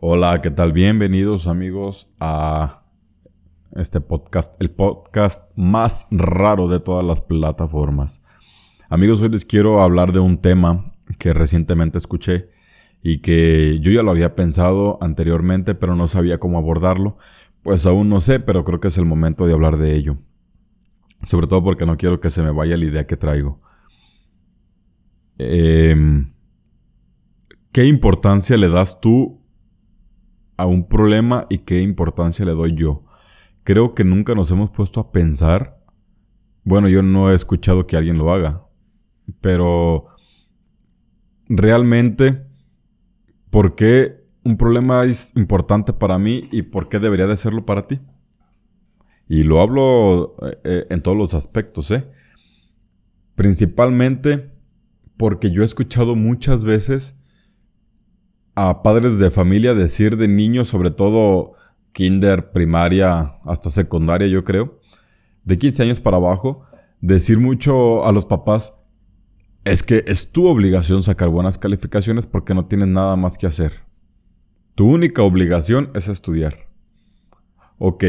Hola, ¿qué tal? Bienvenidos amigos a este podcast, el podcast más raro de todas las plataformas. Amigos, hoy les quiero hablar de un tema que recientemente escuché y que yo ya lo había pensado anteriormente, pero no sabía cómo abordarlo. Pues aún no sé, pero creo que es el momento de hablar de ello. Sobre todo porque no quiero que se me vaya la idea que traigo. Em, ¿Qué importancia le das tú a un problema y qué importancia le doy yo. Creo que nunca nos hemos puesto a pensar. Bueno, yo no he escuchado que alguien lo haga, pero realmente, ¿por qué un problema es importante para mí y por qué debería de serlo para ti? Y lo hablo eh, eh, en todos los aspectos, ¿eh? Principalmente porque yo he escuchado muchas veces a padres de familia decir de niños, sobre todo kinder, primaria, hasta secundaria, yo creo, de 15 años para abajo, decir mucho a los papás, es que es tu obligación sacar buenas calificaciones porque no tienes nada más que hacer. Tu única obligación es estudiar. Ok,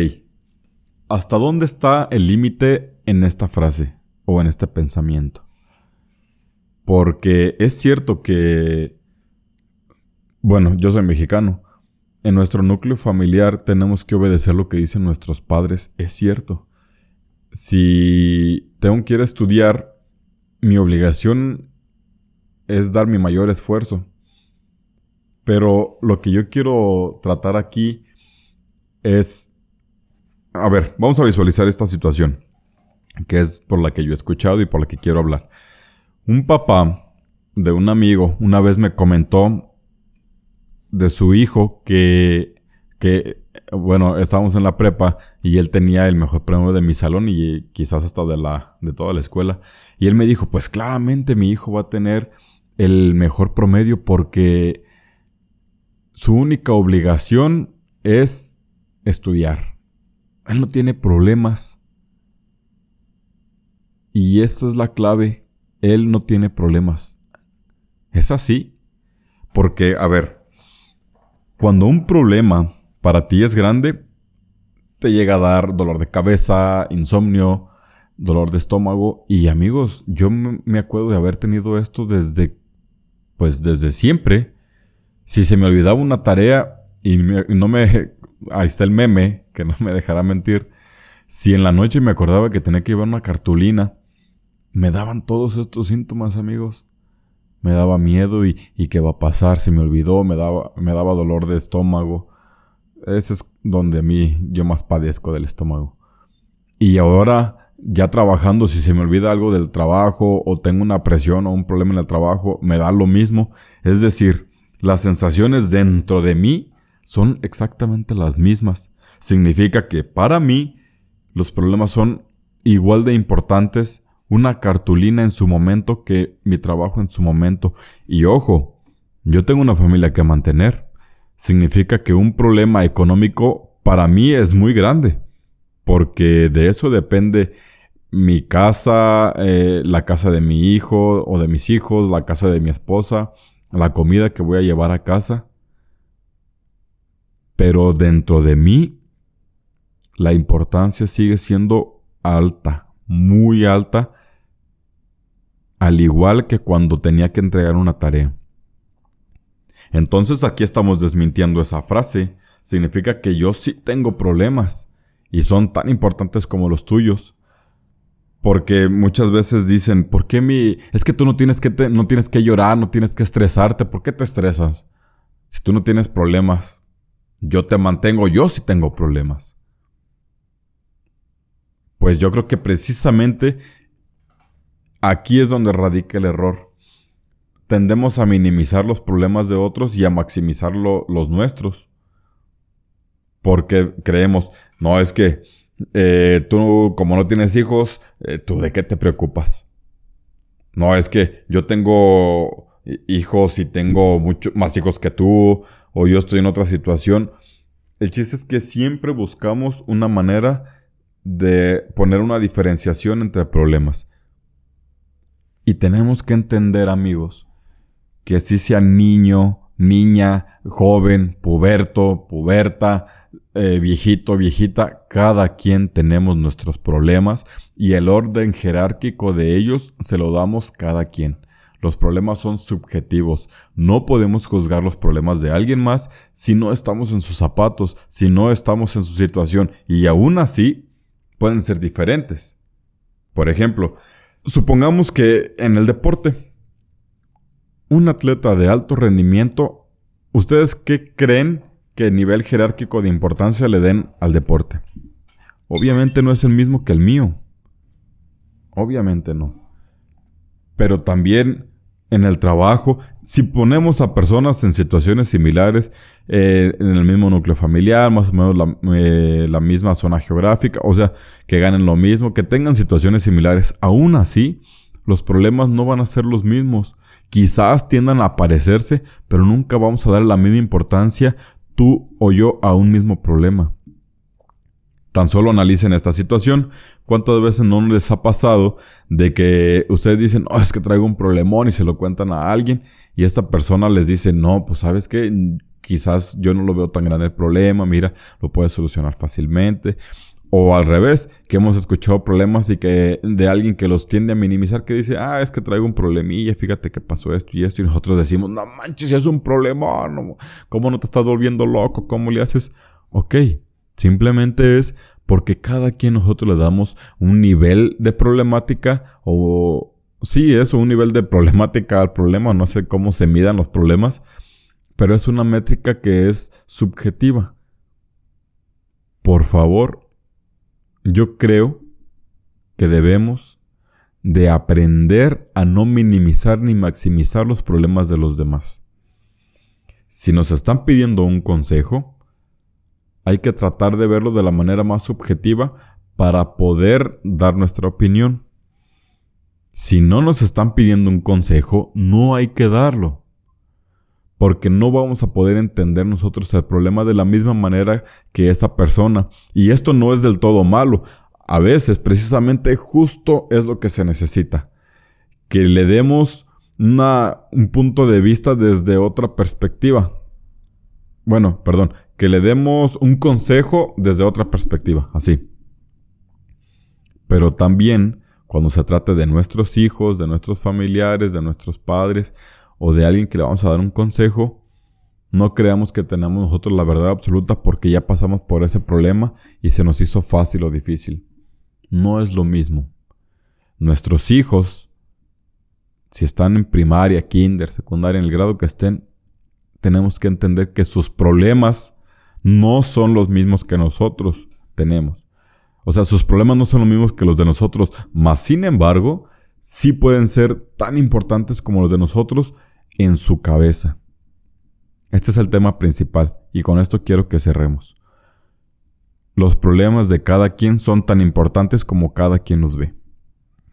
¿hasta dónde está el límite en esta frase o en este pensamiento? Porque es cierto que bueno, yo soy mexicano. En nuestro núcleo familiar tenemos que obedecer lo que dicen nuestros padres, es cierto. Si tengo que ir a estudiar, mi obligación es dar mi mayor esfuerzo. Pero lo que yo quiero tratar aquí es... A ver, vamos a visualizar esta situación, que es por la que yo he escuchado y por la que quiero hablar. Un papá de un amigo una vez me comentó de su hijo que, que, bueno, estábamos en la prepa y él tenía el mejor premio de mi salón y quizás hasta de la, de toda la escuela. Y él me dijo, pues claramente mi hijo va a tener el mejor promedio porque su única obligación es estudiar. Él no tiene problemas. Y esta es la clave. Él no tiene problemas. Es así. Porque, a ver, cuando un problema para ti es grande, te llega a dar dolor de cabeza, insomnio, dolor de estómago. Y amigos, yo me acuerdo de haber tenido esto desde, pues desde siempre. Si se me olvidaba una tarea y, no me, ahí está el meme, que no me dejará mentir. Si en la noche me acordaba que tenía que llevar una cartulina, me daban todos estos síntomas, amigos me daba miedo y, y qué va a pasar, se me olvidó, me daba, me daba dolor de estómago. Ese es donde a mí yo más padezco del estómago. Y ahora, ya trabajando, si se me olvida algo del trabajo o tengo una presión o un problema en el trabajo, me da lo mismo. Es decir, las sensaciones dentro de mí son exactamente las mismas. Significa que para mí los problemas son igual de importantes una cartulina en su momento que mi trabajo en su momento. Y ojo, yo tengo una familia que mantener. Significa que un problema económico para mí es muy grande. Porque de eso depende mi casa, eh, la casa de mi hijo o de mis hijos, la casa de mi esposa, la comida que voy a llevar a casa. Pero dentro de mí, la importancia sigue siendo alta, muy alta, al igual que cuando tenía que entregar una tarea. Entonces aquí estamos desmintiendo esa frase. Significa que yo sí tengo problemas y son tan importantes como los tuyos. Porque muchas veces dicen, ¿por qué mi... Es que tú no tienes que, no tienes que llorar, no tienes que estresarte. ¿Por qué te estresas? Si tú no tienes problemas. Yo te mantengo, yo sí tengo problemas. Pues yo creo que precisamente Aquí es donde radica el error. Tendemos a minimizar los problemas de otros y a maximizar los nuestros. Porque creemos, no es que eh, tú como no tienes hijos, eh, tú de qué te preocupas. No es que yo tengo hijos y tengo mucho, más hijos que tú o yo estoy en otra situación. El chiste es que siempre buscamos una manera de poner una diferenciación entre problemas. Y tenemos que entender, amigos, que si sea niño, niña, joven, puberto, puberta, eh, viejito, viejita, cada quien tenemos nuestros problemas y el orden jerárquico de ellos se lo damos cada quien. Los problemas son subjetivos. No podemos juzgar los problemas de alguien más si no estamos en sus zapatos, si no estamos en su situación y aún así pueden ser diferentes. Por ejemplo, supongamos que en el deporte, un atleta de alto rendimiento, ¿ustedes qué creen que nivel jerárquico de importancia le den al deporte? Obviamente no es el mismo que el mío. Obviamente no. Pero también en el trabajo, si ponemos a personas en situaciones similares, eh, en el mismo núcleo familiar, más o menos eh, la, misma zona geográfica, o sea, que ganen lo mismo, que tengan situaciones similares, aún así, los problemas no van a ser los mismos. Quizás tiendan a aparecerse, pero nunca vamos a dar la misma importancia tú o yo a un mismo problema. Tan solo analicen esta situación. ¿Cuántas veces no les ha pasado de que ustedes dicen, oh, es que traigo un problemón y se lo cuentan a alguien y esta persona les dice, no, pues sabes que quizás yo no lo veo tan grande el problema, mira, lo puedes solucionar fácilmente. O al revés, que hemos escuchado problemas y que de alguien que los tiende a minimizar, que dice, ah, es que traigo un problemilla, fíjate que pasó esto y esto, y nosotros decimos, no manches, es un problema, ¿cómo no te estás volviendo loco? ¿Cómo le haces? Ok, Simplemente es porque cada quien nosotros le damos un nivel de problemática o sí, eso, un nivel de problemática al problema, no sé cómo se midan los problemas, pero es una métrica que es subjetiva. Por favor, yo creo que debemos de aprender a no minimizar ni maximizar los problemas de los demás. Si nos están pidiendo un consejo, hay que tratar de verlo de la manera más subjetiva para poder dar nuestra opinión. Si no nos están pidiendo un consejo, no hay que darlo. Porque no vamos a poder entender nosotros el problema de la misma manera que esa persona. Y esto no es del todo malo. A veces, precisamente, justo es lo que se necesita. Que le demos un punto de vista desde otra perspectiva. Bueno, perdón, que le demos un consejo desde otra perspectiva, así. Pero también cuando se trate de nuestros hijos, de nuestros familiares, de nuestros padres o de alguien que le vamos a dar un consejo, no creamos que tenemos nosotros la verdad absoluta porque ya pasamos por ese problema y se nos hizo fácil o difícil. No es lo mismo. Nuestros hijos, si están en primaria, kinder, secundaria, en el grado que estén, tenemos que entender que sus problemas no son los mismos que nosotros tenemos. O sea, sus problemas no son los mismos que los de nosotros, mas sin embargo, sí pueden ser tan importantes como los de nosotros en su cabeza. Este es el tema principal y con esto quiero que cerremos. Los problemas de cada quien son tan importantes como cada quien los ve.